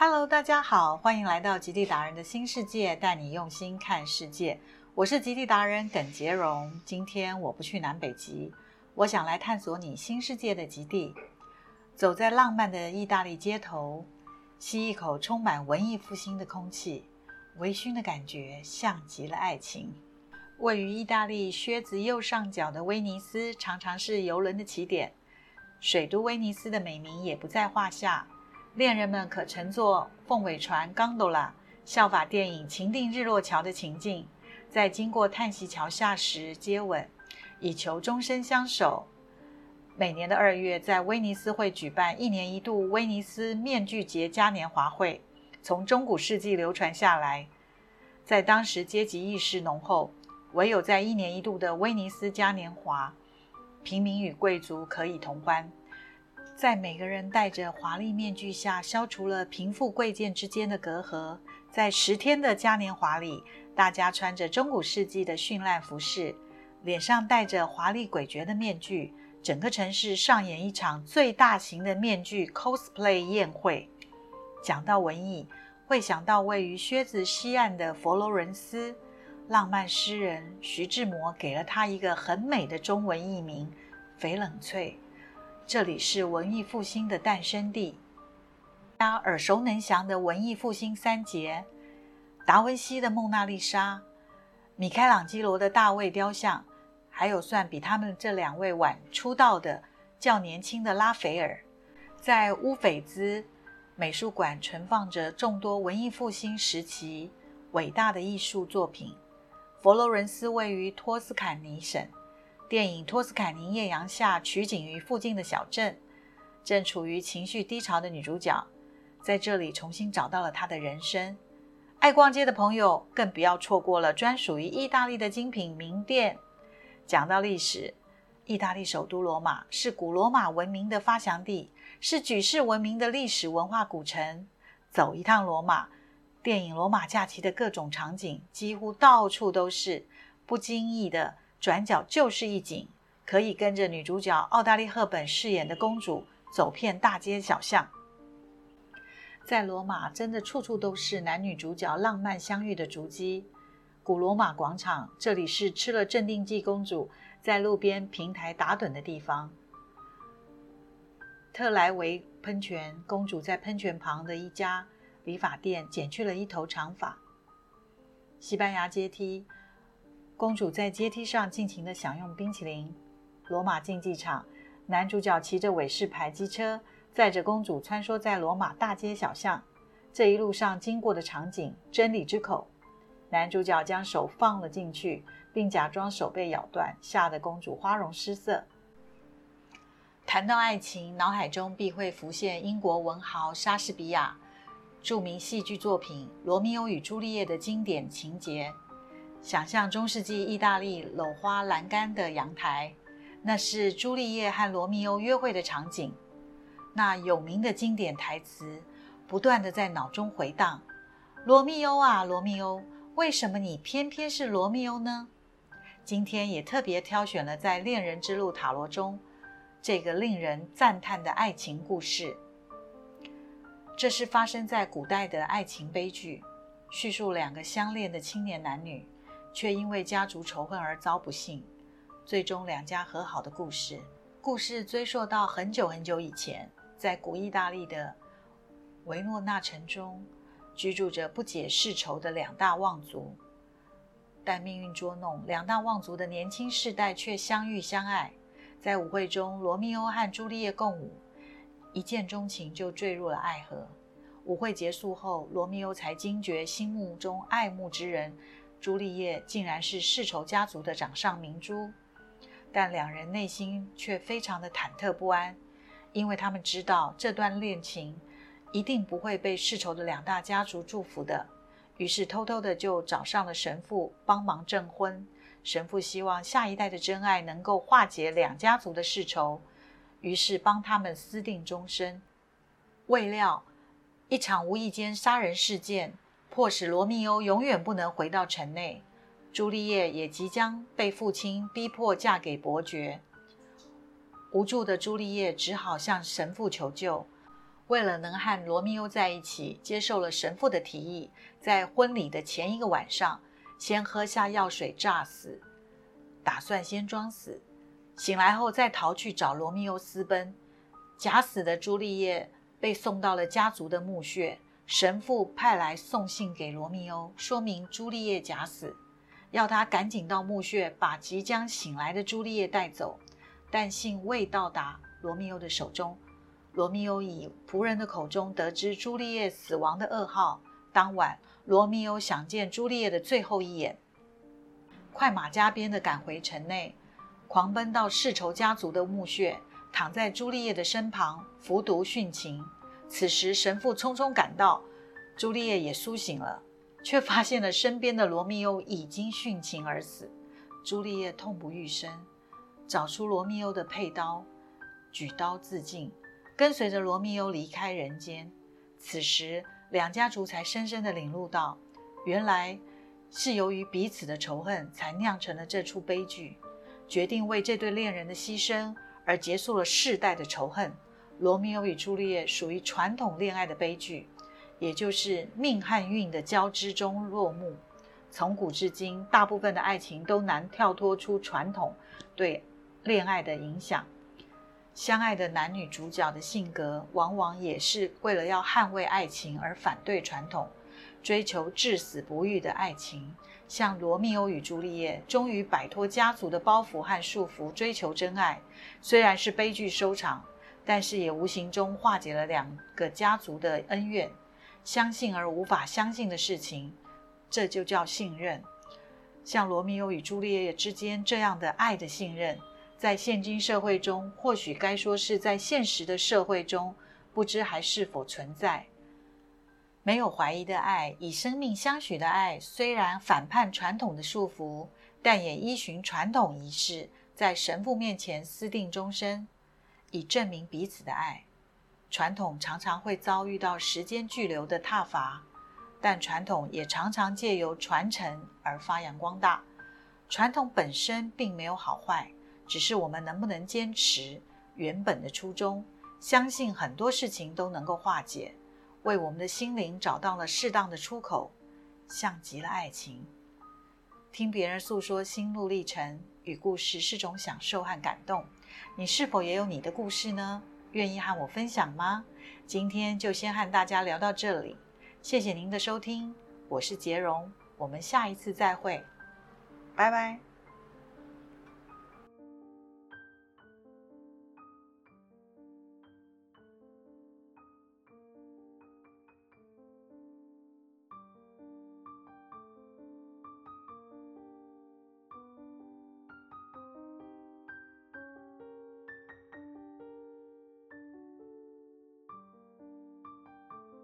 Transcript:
Hello，大家好，欢迎来到极地达人的新世界，带你用心看世界。我是极地达人耿杰荣。今天我不去南北极，我想来探索你新世界的极地。走在浪漫的意大利街头，吸一口充满文艺复兴的空气，微醺的感觉像极了爱情。位于意大利靴子右上角的威尼斯，常常是游轮的起点。水都威尼斯的美名也不在话下。恋人们可乘坐凤尾船 （gondola） 效法电影《情定日落桥》的情境，在经过叹息桥下时接吻，以求终身相守。每年的二月，在威尼斯会举办一年一度威尼斯面具节嘉年华会，从中古世纪流传下来。在当时阶级意识浓厚，唯有在一年一度的威尼斯嘉年华，平民与贵族可以同欢。在每个人戴着华丽面具下，消除了贫富贵贱之间的隔阂。在十天的嘉年华里，大家穿着中古世纪的绚烂服饰，脸上戴着华丽诡谲的面具，整个城市上演一场最大型的面具 cosplay 宴会。讲到文艺，会想到位于靴子西岸的佛罗伦斯，浪漫诗人徐志摩给了他一个很美的中文译名——翡冷翠。这里是文艺复兴的诞生地，大家耳熟能详的文艺复兴三杰：达文西的《蒙娜丽莎》、米开朗基罗的大卫雕像，还有算比他们这两位晚出道的较年轻的拉斐尔。在乌菲兹美术馆存放着众多文艺复兴时期伟大的艺术作品。佛罗伦斯位于托斯卡尼省。电影《托斯卡尼艳阳下》取景于附近的小镇，正处于情绪低潮的女主角，在这里重新找到了她的人生。爱逛街的朋友更不要错过了专属于意大利的精品名店。讲到历史，意大利首都罗马是古罗马文明的发祥地，是举世闻名的历史文化古城。走一趟罗马，电影《罗马假期》的各种场景几乎到处都是，不经意的。转角就是一景，可以跟着女主角奥黛丽·赫本饰演的公主走遍大街小巷。在罗马，真的处处都是男女主角浪漫相遇的足迹。古罗马广场，这里是吃了镇定剂公主在路边平台打盹的地方。特莱维喷泉，公主在喷泉旁的一家理发店剪去了一头长发。西班牙阶梯。公主在阶梯上尽情地享用冰淇淋。罗马竞技场，男主角骑着韦氏牌机车，载着公主穿梭在罗马大街小巷。这一路上经过的场景，真理之口。男主角将手放了进去，并假装手被咬断，吓得公主花容失色。谈到爱情，脑海中必会浮现英国文豪莎士比亚著名戏剧作品《罗密欧与朱丽叶》的经典情节。想象中世纪意大利镂花栏杆的阳台，那是朱丽叶和罗密欧约会的场景。那有名的经典台词不断的在脑中回荡：“罗密欧啊，罗密欧，为什么你偏偏是罗密欧呢？”今天也特别挑选了在恋人之路塔罗中这个令人赞叹的爱情故事。这是发生在古代的爱情悲剧，叙述两个相恋的青年男女。却因为家族仇恨而遭不幸，最终两家和好的故事。故事追溯到很久很久以前，在古意大利的维诺纳城中，居住着不解世仇的两大望族。但命运捉弄，两大望族的年轻世代却相遇相爱。在舞会中，罗密欧和朱丽叶共舞，一见钟情就坠入了爱河。舞会结束后，罗密欧才惊觉心目中爱慕之人。朱丽叶竟然是世仇家族的掌上明珠，但两人内心却非常的忐忑不安，因为他们知道这段恋情一定不会被世仇的两大家族祝福的，于是偷偷的就找上了神父帮忙证婚。神父希望下一代的真爱能够化解两家族的世仇，于是帮他们私定终身。未料，一场无意间杀人事件。迫使罗密欧永远不能回到城内，朱丽叶也即将被父亲逼迫嫁给伯爵。无助的朱丽叶只好向神父求救。为了能和罗密欧在一起，接受了神父的提议，在婚礼的前一个晚上，先喝下药水诈死，打算先装死，醒来后再逃去找罗密欧私奔。假死的朱丽叶被送到了家族的墓穴，神父派来送信给罗密欧，说明朱丽叶假死，要他赶紧到墓穴把即将醒来的朱丽叶带走。但信未到达罗密欧的手中。罗密欧以仆人的口中得知朱丽叶死亡的噩耗。当晚，罗密欧想见朱丽叶的最后一眼，快马加鞭地赶回城内，狂奔到世仇家族的墓穴，躺在朱丽叶的身旁服毒殉情。此时，神父匆匆赶到，朱丽叶也苏醒了，却发现了身边的罗密欧已经殉情而死。朱丽叶痛不欲生，找出罗密欧的佩刀，举刀自尽。跟随着罗密欧离开人间，此时两家族才深深地领悟到，原来是由于彼此的仇恨，才酿成了这出悲剧。决定为这对恋人的牺牲而结束了世代的仇恨。罗密欧与朱丽叶属于传统恋爱的悲剧，也就是命和运的交织中落幕。从古至今，大部分的爱情都难跳脱出传统对恋爱的影响。相爱的男女主角的性格，往往也是为了要捍卫爱情而反对传统，追求至死不渝的爱情。像罗密欧与朱丽叶，终于摆脱家族的包袱和束缚，追求真爱。虽然是悲剧收场，但是也无形中化解了两个家族的恩怨。相信而无法相信的事情，这就叫信任。像罗密欧与朱丽叶之间这样的爱的信任。在现今社会中，或许该说是在现实的社会中，不知还是否存在。没有怀疑的爱，以生命相许的爱，虽然反叛传统的束缚，但也依循传统仪式，在神父面前私定终身，以证明彼此的爱。传统常常会遭遇到时间巨流的踏伐，但传统也常常借由传承而发扬光大。传统本身并没有好坏。只是我们能不能坚持原本的初衷，相信很多事情都能够化解，为我们的心灵找到了适当的出口，像极了爱情。听别人诉说心路历程与故事是种享受和感动，你是否也有你的故事呢？愿意和我分享吗？今天就先和大家聊到这里，谢谢您的收听，我是杰荣，我们下一次再会，拜拜。